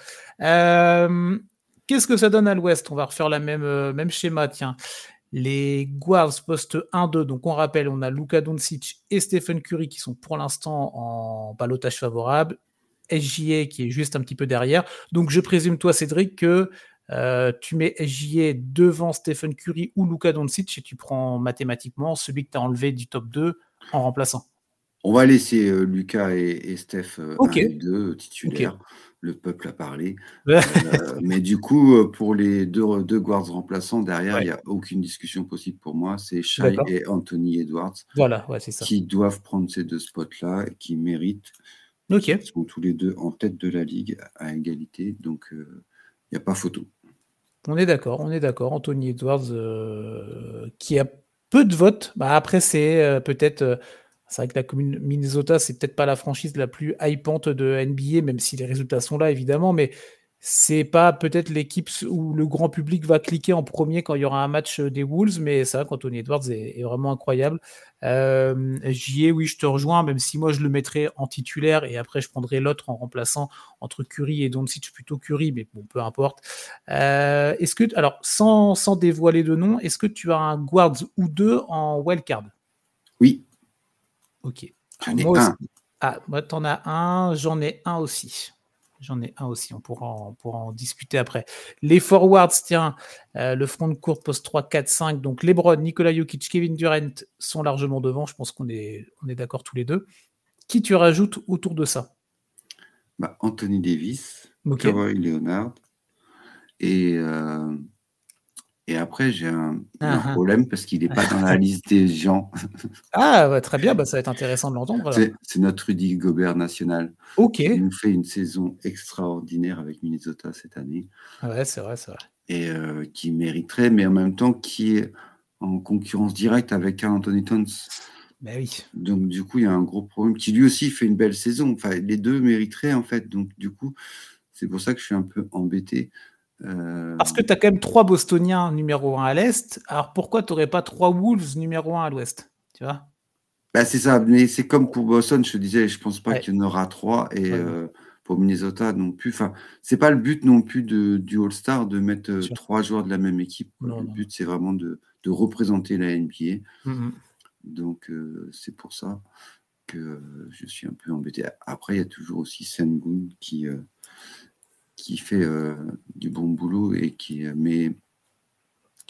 Qu'est-ce que ça donne à l'Ouest? On va refaire la même, même schéma, tiens. Les Guards poste 1-2, donc on rappelle, on a Luka Doncic et Stephen Curry qui sont pour l'instant en balotage favorable. SJA qui est juste un petit peu derrière. Donc je présume, toi, Cédric, que tu mets SJA devant Stephen Curry ou Luka Doncic et tu prends mathématiquement celui que tu as enlevé du top 2 en remplaçant. On va laisser euh, Lucas et, Steph euh, un deux titulaires. Le peuple a parlé. Euh, mais du coup, pour les deux, deux guards remplaçants, derrière, il n'y a aucune discussion possible pour moi. C'est Shai et Anthony Edwards voilà, ouais, ça. qui doivent prendre ces deux spots-là et qui méritent. Ok. Ils sont tous les deux en tête de la ligue à égalité. Donc, il n'y a pas photo. On est d'accord, on est d'accord. Anthony Edwards, qui a peu de votes. Bah, après, c'est peut-être c'est vrai que la commune Minnesota, c'est peut-être pas la franchise la plus hypante de NBA, même si les résultats sont là, évidemment, mais c'est pas peut-être l'équipe où le grand public va cliquer en premier quand il y aura un match des Wolves, mais c'est vrai qu'Anthony Edwards est, vraiment incroyable. Euh, J'y ai, oui, je te rejoins, même si moi je le mettrais en titulaire et après je prendrais l'autre en remplaçant entre Curry et Doncic, plutôt Curry, mais bon, peu importe. Euh, est-ce alors, sans, sans dévoiler de nom, est-ce que tu as un guards ou deux en wildcard? Oui. Ok. J'en ai un. Ah, moi, t'en as un, j'en ai un aussi. J'en ai un aussi, on pourra, en, en discuter après. Les forwards, tiens, euh, le front de courte poste 3, 4, 5. Donc Lebron, Nikola Jokic, Kevin Durant sont largement devant. Je pense qu'on est, on est d'accord tous les deux. Qui tu rajoutes autour de ça? Bah, Anthony Davis, okay. Leonard et euh, et après, j'ai un, ah, ah. problème parce qu'il n'est pas dans la liste des gens. Ah, très bien, bah, ça va être intéressant de l'entendre. C'est notre Rudy Gobert national. Ok. Il nous fait une saison extraordinaire avec Minnesota cette année. Ouais, c'est vrai, c'est vrai. Et euh, qui mériterait, mais en même temps qui est en concurrence directe avec Carl Anthony Towns. Ben oui. Donc, du coup, il y a un gros problème qui lui aussi fait une belle saison. Enfin, les deux mériteraient, en fait. Donc, du coup, c'est pour ça que je suis un peu embêté. Euh, Parce que tu as quand même trois Bostoniens numéro 1 à l'Est. Alors pourquoi tu n'aurais pas trois Wolves numéro 1 à l'Ouest Tu vois? Bah, C'est ça, mais c'est comme pour Boston, je te disais, je pense pas qu'il y en aura trois. Et euh, pour Minnesota non plus. Enfin, c'est pas le but non plus de, du All-Star de mettre euh, trois joueurs de la même équipe. le but, c'est vraiment de, de, représenter la NBA. Mmh Donc c'est pour ça que je suis un peu embêté. Après, il y a toujours aussi Sengun qui qui fait euh, du bon boulot et qui euh, mais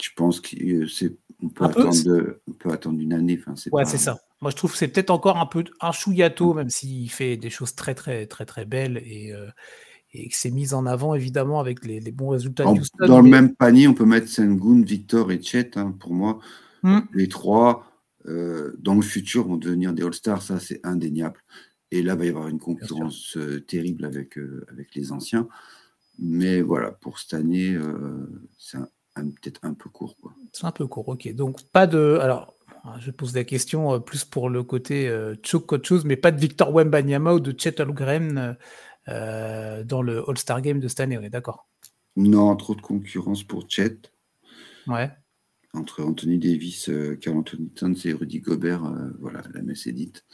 je pense qu'on euh, peut, attendre peut attendre une année. Enfin, ouais, c'est ça. Moi, je trouve que c'est peut-être encore un peu un chouillato, même s'il fait des choses très, très, très, très belles et, et que c'est mis en avant, évidemment, avec les, bons résultats de Houston. Dans le même panier, on peut mettre Sengun, Victor et Chet. Hein, pour moi, hmm. les trois, dans le futur, vont devenir des All-Stars. Ça, c'est indéniable. Et là, il va y avoir une concurrence terrible avec, avec les anciens. Mais voilà, pour cette année, euh, c'est peut-être un peu court. C'est un peu court, ok. Donc, pas de. Alors, je pose la question euh, plus pour le côté euh, qu'autre chose, mais pas de Victor Wembanyama ou de Chet Holmgren euh, dans le All-Star Game de cette année, on est d'accord? Non, trop de concurrence pour Chet. Ouais. Entre Anthony Davis, Carl Anthony Towns et Rudy Gobert, voilà, la messe est dite.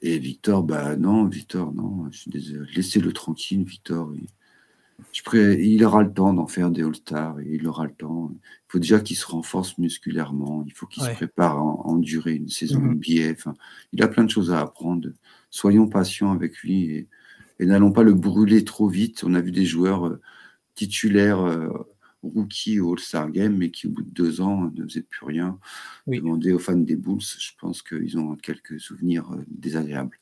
Et Victor, bah non, Victor, non, je suis désolé. Laissez-le tranquille, Victor il aura le temps d'en faire des All-Stars, il aura le temps. Il faut déjà qu'il se renforce musculairement, il faut qu'il se prépare à, endurer une saison mmh NBA. il a plein de choses à apprendre. Soyons patients avec lui et, n'allons pas le brûler trop vite. On a vu des joueurs euh, titulaires euh, rookies au All-Star Game, mais qui au bout de deux ans ne faisaient plus rien. Oui. Demandez aux fans des Bulls, je pense qu'ils ont quelques souvenirs euh, désagréables.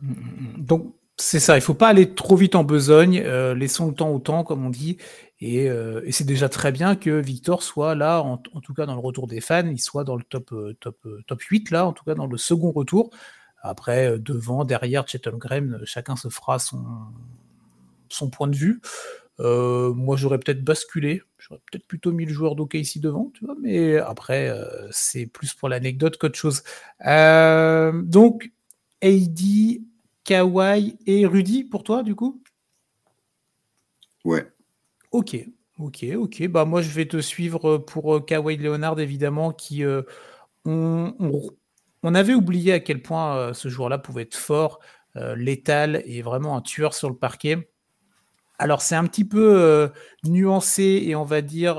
Mmh, mmh, Donc, c'est ça, il faut pas aller trop vite en besogne, euh, laissons le temps au temps, comme on dit, euh, et, c'est déjà très bien que Victor soit là, en, tout cas dans le retour des fans, il soit dans le top, euh, top, top 8, là, en tout cas dans le second retour. Après, devant, derrière, Chetan Graham, chacun se fera son, son point de vue. moi, j'aurais peut-être basculé, j'aurais peut-être plutôt mis le joueur d'OK ici devant, tu vois, mais après, c'est plus pour l'anecdote qu'autre chose. donc, AD Kawhi et Rudy pour toi, du coup? Ouais. Ok, ok, ok. Bah, moi, je vais te suivre pour euh, Kawhi Leonard, évidemment, qui. Euh, on, avait oublié à quel point euh, ce joueur-là pouvait être fort, létal et vraiment un tueur sur le parquet. Alors, c'est un petit peu nuancé et on va dire,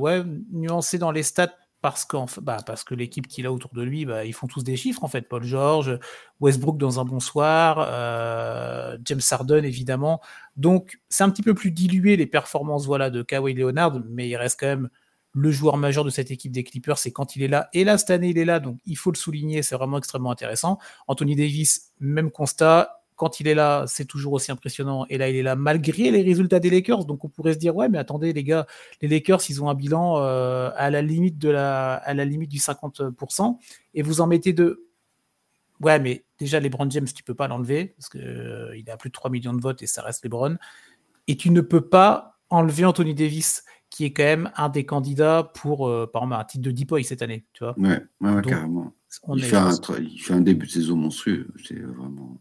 ouais, nuancé dans les stats parce, bah, parce que l'équipe qu'il a autour de lui, bah, ils font tous des chiffres en fait. Paul George, Westbrook dans un bon soir, euh, James Harden évidemment. Donc c'est un petit peu plus dilué les performances voilà, de Kawhi Leonard, mais il reste quand même le joueur majeur de cette équipe des Clippers, c'est quand il est là. Et là, cette année, il est là, donc il faut le souligner, c'est vraiment extrêmement intéressant. Anthony Davis, même constat, quand il est là, c'est toujours aussi impressionnant. Et là, il est là malgré les résultats des Lakers. Donc, on pourrait se dire, ouais, mais attendez, les gars, les Lakers, ils ont un bilan euh, à, la limite de la, à la limite du 50%. Et vous en mettez deux. Ouais, mais déjà, LeBron James, tu peux pas l'enlever parce qu'il euh, il a plus de 3 millions de votes et ça reste LeBron. Et tu ne peux pas enlever Anthony Davis, qui est quand même un des candidats pour, euh, par exemple, un titre de Deep cette année. Tu vois ouais, ouais, carrément. Il fait, un, il fait un début de saison monstrueux. C'est vraiment.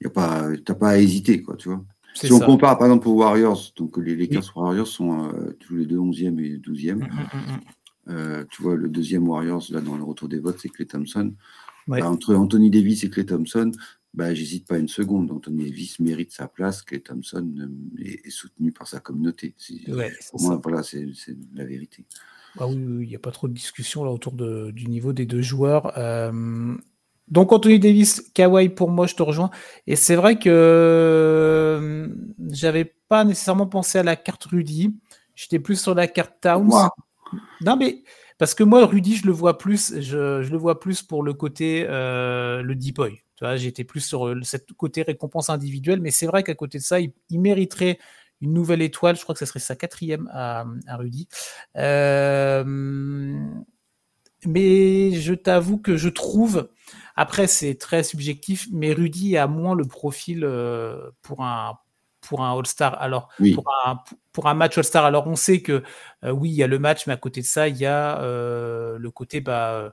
Tu n'as pas, pas à hésiter, quoi, tu vois. Si on compare par exemple aux Warriors, donc les Lakers Warriors sont tous les deux 11e et 12e. Hum, hum, hum, tu vois, le deuxième Warriors, là, dans le retour des votes, c'est Clay Thompson. Bah, entre Anthony Davis et Clay Thompson, bah, j'hésite pas une seconde. Anthony Davis mérite sa place, Clay Thompson est, soutenu par sa communauté. pour moi, voilà, c'est la vérité. Ah oui, il n'y a pas trop de discussion là autour de, du niveau des deux joueurs. Euh, donc Anthony Davis, Kawhi pour moi, je te rejoins. Et c'est vrai que euh, j'avais pas nécessairement pensé à la carte Rudy. J'étais plus sur la carte Towns. Non mais parce que moi Rudy, je le vois plus, je, le vois plus pour le côté euh, le deep boy. Tu vois, j'étais plus sur cette côté récompense individuelle, mais c'est vrai qu'à côté de ça, il, il mériterait une nouvelle étoile. Je crois que ce serait sa quatrième à, Rudy. Euh, mais je t'avoue que je trouve, après c'est très subjectif, mais Rudy a moins le profil euh, pour un pour un All-Star. Alors pour, un, match All-Star, alors on sait que euh, oui, il y a le match, mais à côté de ça, il y a le côté bah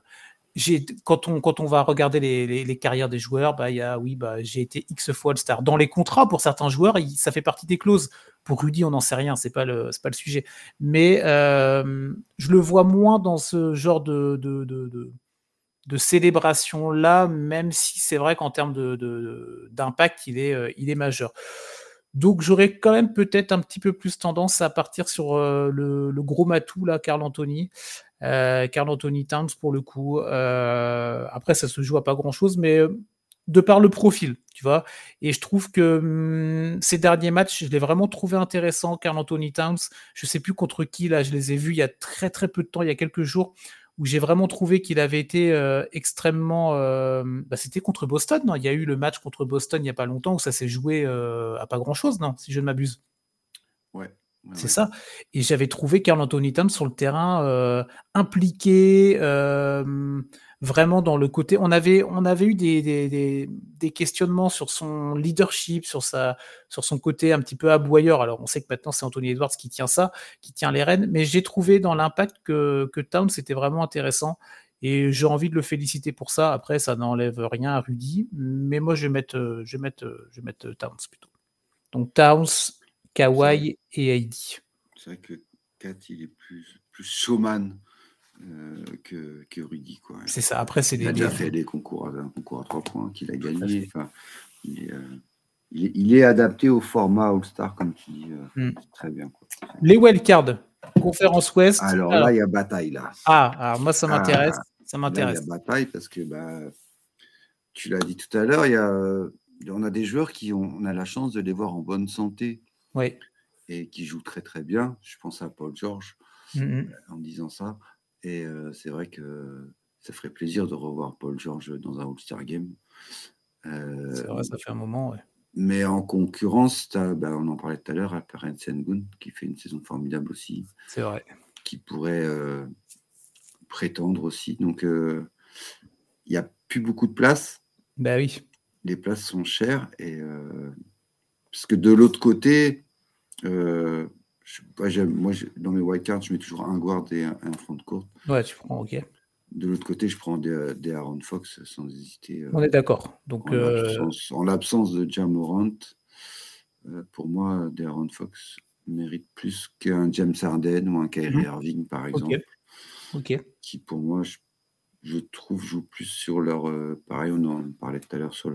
quand on, quand on va regarder les, carrières des joueurs, bah, y a, oui, bah, j'ai été X fois le star. Dans les contrats, pour certains joueurs, ça fait partie des clauses. Pour Rudy, on n'en sait rien, c'est pas le, pas le sujet. Mais euh, je le vois moins dans ce genre de, de, de, célébration-là, même si c'est vrai qu'en termes d'impact, il, est, euh, il est majeur. Donc j'aurais quand même peut-être un petit peu plus tendance à partir sur euh, le, gros matou, là, Carl Anthony. Euh, Carl Anthony Towns pour le coup. Après, ça se joue à pas grand chose, mais de par le profil, tu vois. Et je trouve que hum, ces derniers matchs, je l'ai vraiment trouvé intéressant, Carl Anthony Towns. Je sais plus contre qui, là, je les ai vus il y a très très peu de temps, il y a quelques jours, où j'ai vraiment trouvé qu'il avait été extrêmement. Bah, c'était contre Boston, non Il y a eu le match contre Boston il n'y a pas longtemps où ça s'est joué à pas grand chose, non Si je ne m'abuse. Ouais. C'est ça. Et j'avais trouvé Carl Anthony Towns sur le terrain euh, impliqué, euh, vraiment dans le côté. On avait, on avait eu des, des, des, questionnements sur son leadership, sur, sa, sur son côté un petit peu aboyeur. Alors, on sait que maintenant, c'est Anthony Edwards qui tient ça, qui tient les rênes. Mais j'ai trouvé dans l'impact que, que Towns était vraiment intéressant. Et j'ai envie de le féliciter pour ça. Après, ça n'enlève rien à Rudy. Mais moi, je vais mettre, je vais mettre, je vais mettre Towns plutôt. Donc, Towns, Kawhi et Heidi. C'est vrai que Kat, il est plus, plus showman euh, que, que, Rudy. C'est ça. Après, c'est Il a déjà fait des concours, un concours à trois points qu'il a gagné. Enfin, il, est, euh, il, est, adapté au format All-Star, comme tu dis. Euh, hmm. Très bien. Quoi. Les wildcards, conférence Ouest. Alors, là, il y a bataille. Là. Ah, alors moi, ça ah, m'intéresse. ça m'intéresse. Il y a bataille parce que bah, tu l'as dit tout à l'heure, il y a, on a des joueurs qui ont, on a la chance de les voir en bonne santé et qui joue très très bien. Je pense à Paul George mmh, mmh. en disant ça. Et euh, c'est vrai que ça ferait plaisir de revoir Paul George dans un All-Star Game. Euh, c'est vrai, ça fait un moment, Mais en concurrence, bah, on en parlait tout à l'heure, Perrin Sengun, qui fait une saison formidable aussi. C'est vrai. Qui pourrait euh, prétendre aussi. Donc, il n'y a plus beaucoup de place. Bah oui. Les places sont chères. Et, parce que de l'autre côté, euh, moi, dans mes white cards, je mets toujours un guard et un, front de court. Ouais, tu prends, ok. De l'autre côté, je prends des, des, Aaron Fox sans hésiter. Euh, On est d'accord. Donc, en l'absence de Jamorant, euh, pour moi, des Aaron Fox mérite plus qu'un James Harden ou un Kyrie mhm. Irving, par exemple. Ok. Qui, pour moi, je, trouve, joue plus sur leur. pareil, on en parlait tout à l'heure sur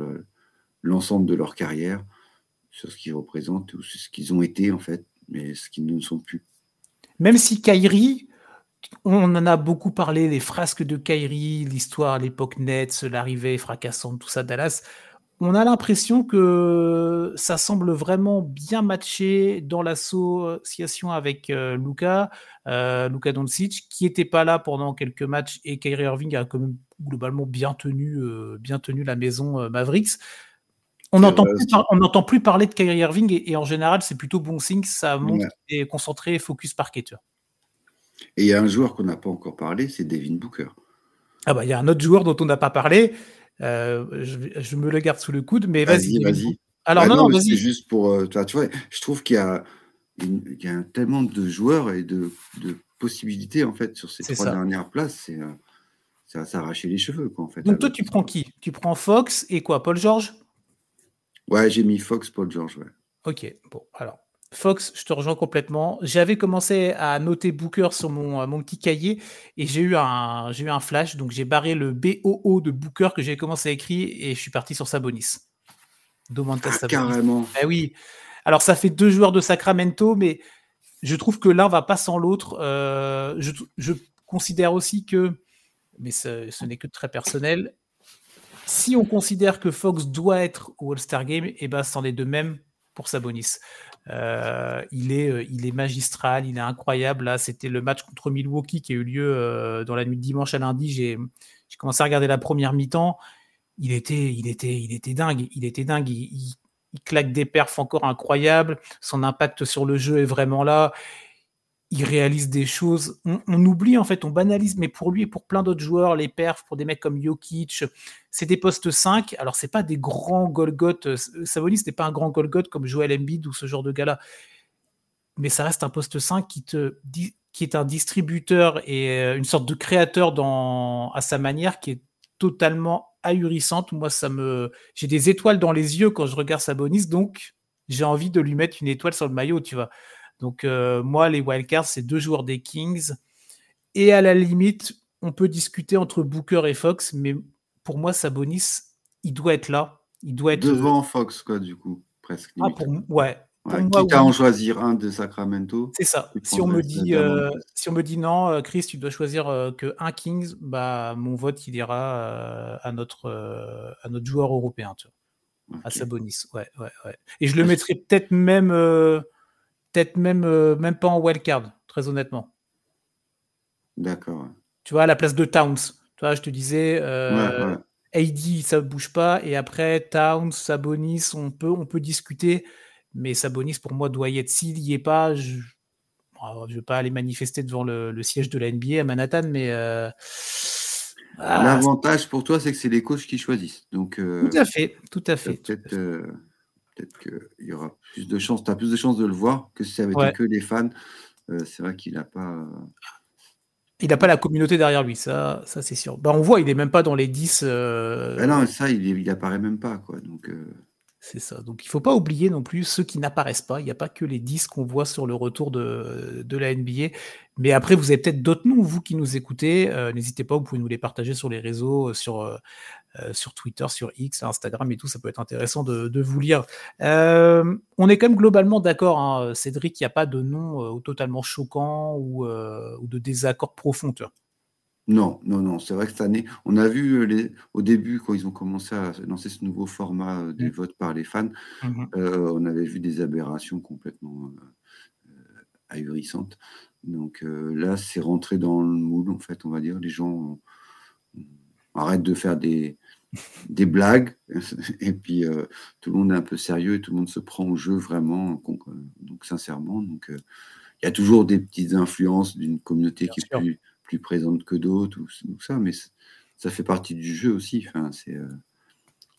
l'ensemble de leur carrière sur ce qu'ils représentent ou ce qu'ils ont été en fait, mais ce qu'ils ne sont plus. Même si Kyrie, on en a beaucoup parlé, les frasques de Kyrie, l'histoire, l'époque Nets, l'arrivée fracassante, tout ça, Dallas. On a l'impression que ça semble vraiment bien matché dans l'association avec euh, Luca, euh, Doncic, qui n'était pas là pendant quelques matchs et Kyrie Irving a quand même globalement bien tenu, euh, bien tenu la maison Mavericks. On n'entend plus, plus, parler de Kyrie Irving et, en général, c'est plutôt bon signe. Ça montre qu'il est concentré et focus parketeur. Et il y a un joueur qu'on n'a pas encore parlé, c'est Devin Booker. Ah bah il y a un autre joueur dont on n'a pas parlé. Euh, je, me le garde sous le coude, mais vas-y. Vas-y, Alors bah non, non, C'est juste pour, euh, tu vois, je trouve qu'il y a, y a tellement de joueurs et de, possibilités en fait sur ces trois dernières places. C'est euh, ça va s'arracher les cheveux quoi en fait. Donc toi tu prends qui? Tu prends Fox et quoi? Paul George? Ouais, j'ai mis Fox, Paul George, ouais. Ok, bon, alors. Fox, je te rejoins complètement. J'avais commencé à noter Booker sur mon, mon petit cahier et j'ai eu, un, eu un flash. Donc j'ai barré le BOO de Booker que j'ai commencé à écrire et je suis parti sur Sabonis. Domantas ah, Sabonis. Carrément. Eh oui. Alors ça fait deux joueurs de Sacramento, mais je trouve que l'un va pas sans l'autre. Euh, je, considère aussi que, mais ce, n'est que très personnel, si on considère que Fox doit être au All-Star Game, et eh ben c'en est de même pour Sabonis. Euh, il, est, euh, il est magistral, il est incroyable. Là, c'était le match contre Milwaukee qui a eu lieu dans la nuit de dimanche à lundi. J'ai commencé à regarder la première mi-temps. Il était, il était, il était dingue. Il était dingue. il, il claque des perfs encore incroyables, son impact sur le jeu est vraiment là, il réalise des choses, on, oublie en fait, on banalise, mais pour lui et pour plein d'autres joueurs, les perfs, pour des mecs comme Jokic, c'est des postes 5, alors c'est pas des grands Golgoth, Savonis n'est pas un grand Golgoth comme Joel Embiid ou ce genre de gars-là, mais ça reste un poste 5 qui te qui est un distributeur et euh, une sorte de créateur dans, à sa manière qui est totalement ahurissante. Moi, ça me, j'ai des étoiles dans les yeux quand je regarde Sabonis, donc j'ai envie de lui mettre une étoile sur le maillot, tu vois. Donc euh, moi, les wildcards, c'est deux joueurs des Kings. Et à la limite, on peut discuter entre Booker et Fox, mais pour moi, Sabonis, il doit être là. Il doit être devant Fox, quoi, du coup, presque. Ah, pour... ouais, quitte à en choisir un de Sacramento. C'est ça. Si on, me dit, euh, si on me dit non, euh, Chris, tu dois choisir euh, que un Kings, bah, mon vote, il ira à, notre, à notre joueur européen, tu vois, à Sabonis. Ouais, ouais, ouais. Et je le mettrai peut-être même, peut-être même, même pas en wildcard, très honnêtement. D'accord. Tu vois, à la place de Towns. Tu vois, je te disais, AD, ça ne bouge pas. Et après, Towns, Sabonis, on peut, on peut discuter. Mais Sabonis, pour moi, doit y être. S'il n'y est pas, je ne vais pas aller manifester devant le, siège de la NBA à Manhattan, mais. Euh, ah, L'avantage pour toi, c'est que c'est les coachs qui choisissent. Donc, euh, tout à fait, tout à fait. Peut-être euh, qu'il y aura plus de chances, tu as plus de chances de le voir que si ça avait été que les fans. c'est vrai qu'il n'a pas. Il n'a pas la communauté derrière lui, ça, ça c'est sûr. Bah, on voit, il n'est même pas dans les 10. Ah non, ça, il, n'apparaît même pas. Quoi. Donc, c'est ça. Donc il ne faut pas oublier non plus ceux qui n'apparaissent pas. Il n'y a pas que les 10 qu'on voit sur le retour de, de, la NBA. Mais après, vous avez peut-être d'autres noms, vous qui nous écoutez. Euh, n'hésitez pas, vous pouvez nous les partager sur les réseaux, euh, sur, euh, sur Twitter, sur X, Instagram et tout. Ça peut être intéressant de, de vous lire. on est quand même globalement d'accord, hein, Cédric, il n'y a pas de nom totalement choquant ou, ou de désaccord profond. Non, non, non, c'est vrai que cette année, on a vu euh, les, au début, quand ils ont commencé à lancer ce nouveau format euh, des mmh. votes par les fans, mmh euh, on avait vu des aberrations complètement ahurissantes. Donc là, c'est rentré dans le moule, en fait, on va dire. Les gens arrêtent de faire des, des blagues, et puis tout le monde est un peu sérieux et tout le monde se prend au jeu vraiment, donc sincèrement. Donc il y a toujours des petites influences d'une communauté qui est plus plus présente que d'autres, ou, ça, mais ça fait partie du jeu aussi. Euh,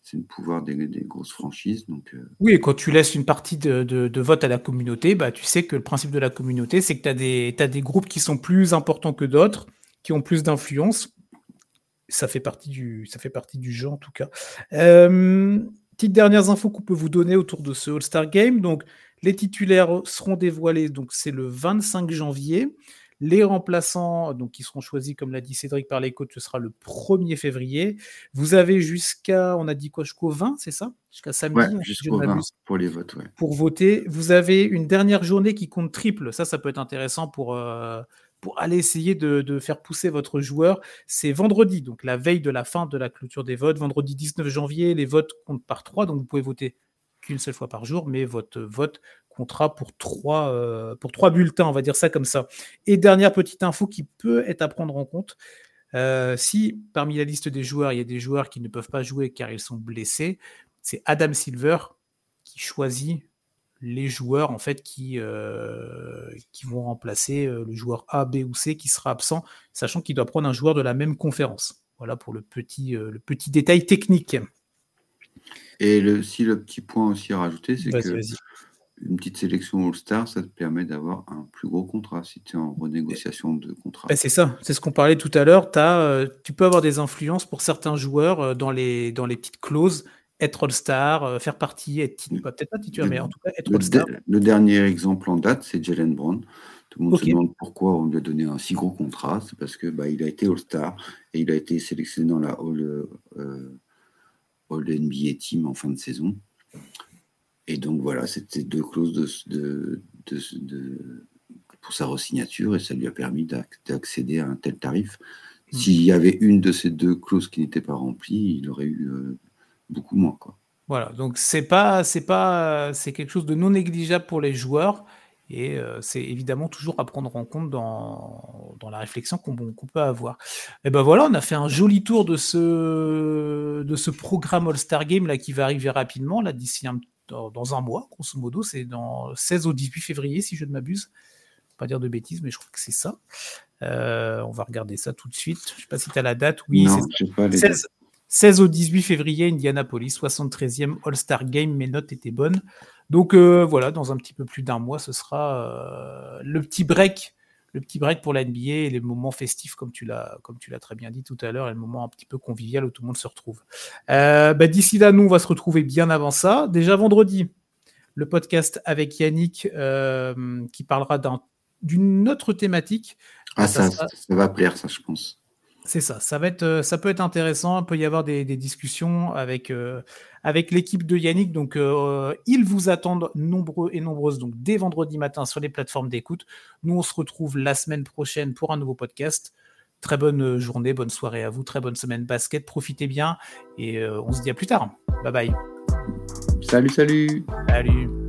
c'est le pouvoir des, grosses franchises. Euh. Oui, et quand tu laisses une partie de, vote à la communauté, bah, tu sais que le principe de la communauté, c'est que tu as, des, groupes qui sont plus importants que d'autres, qui ont plus d'influence. Ça fait, partie du, ça fait partie du jeu, en tout cas. Euh, petites dernières infos qu'on peut vous donner autour de ce All-Star Game. Donc, les titulaires seront dévoilés, donc c'est le 25 janvier. Les remplaçants, donc qui seront choisis, comme l'a dit Cédric, par les coachs, ce sera le 1er février. Vous avez jusqu'à, on a dit quoi, jusqu'au 20, c'est ça? Jusqu'à samedi jusqu'au 20 pour les votes. Pour voter. Vous avez une dernière journée qui compte triple. Ça, ça peut être intéressant pour, euh, pour aller essayer de, faire pousser votre joueur. C'est vendredi, donc la veille de la fin de la clôture des votes. Vendredi 19 janvier, les votes comptent par trois, donc vous pouvez voter qu'une seule fois par jour, mais votre vote comptera pour trois, euh, pour trois bulletins, on va dire ça comme ça. Et dernière petite info qui peut être à prendre en compte. Euh, si parmi la liste des joueurs, il y a des joueurs qui ne peuvent pas jouer car ils sont blessés, c'est Adam Silver qui choisit les joueurs en fait qui, euh, qui vont remplacer le joueur A, B ou C qui sera absent, sachant qu'il doit prendre un joueur de la même conférence. Voilà pour le petit, le petit détail technique. Et le, si le petit point aussi à rajouter, c'est que une petite sélection All-Star, ça te permet d'avoir un plus gros contrat si tu es en renégociation de contrat. Ben, c'est ça, c'est ce qu'on parlait tout à l'heure. Euh, tu peux avoir des influences pour certains joueurs euh, dans, les, dans les petites clauses être All-Star, faire partie, être peut-être pas titulaire, mais en tout cas être All-Star. Le, dernier exemple en date, c'est Jalen Brown. Tout le monde se demande pourquoi on lui a donné un si gros contrat. C'est parce que bah, il a été All-Star et il a été sélectionné dans la All, All NBA Team en fin de saison. Et donc voilà, c'était deux clauses de, pour sa re-signature et ça lui a permis d'accéder à un tel tarif. Hmm. S'il y avait une de ces deux clauses qui n'était pas remplie, il aurait eu euh, beaucoup moins. Quoi. Voilà, donc c'est pas, c'est pas, c'est quelque chose de non négligeable pour les joueurs. Et euh, c'est évidemment toujours à prendre en compte dans, dans la réflexion qu'on peut avoir. Et ben voilà, on a fait un joli tour de ce, de ce programme All-Star Game là, qui va arriver rapidement, là, d'ici dans, dans, un mois, grosso modo. C'est dans 16 au 18 février, si je ne m'abuse. Pas dire de bêtises, mais je crois que c'est ça. Euh, on va regarder ça tout de suite. Je ne sais pas si tu as la date. Oui, c'est 16, 16 au 18 février, Indianapolis, 73e All-Star Game. Mes notes étaient bonnes. Donc euh, voilà, dans un petit peu plus d'un mois, ce sera euh, le petit break, le petit break pour la NBA et les moments festifs, comme tu l'as, comme tu l'as très bien dit tout à l'heure, et le moment un petit peu convivial où tout le monde se retrouve. Euh, bah, d'ici là, nous, on va se retrouver bien avant ça. Déjà vendredi, le podcast avec Yannick qui parlera d'une autre thématique. Ah, ça, ça va plaire, ça, je pense. C'est ça, ça, va être, euh, ça peut être intéressant, il peut y avoir des, discussions avec, euh, avec l'équipe de Yannick, donc euh, ils vous attendent nombreux et nombreuses donc dès vendredi matin sur les plateformes d'écoute. Nous on se retrouve la semaine prochaine pour un nouveau podcast. Très bonne journée, bonne soirée à vous, très bonne semaine basket, profitez bien et on se dit à plus tard. Bye bye. Salut, salut. Salut.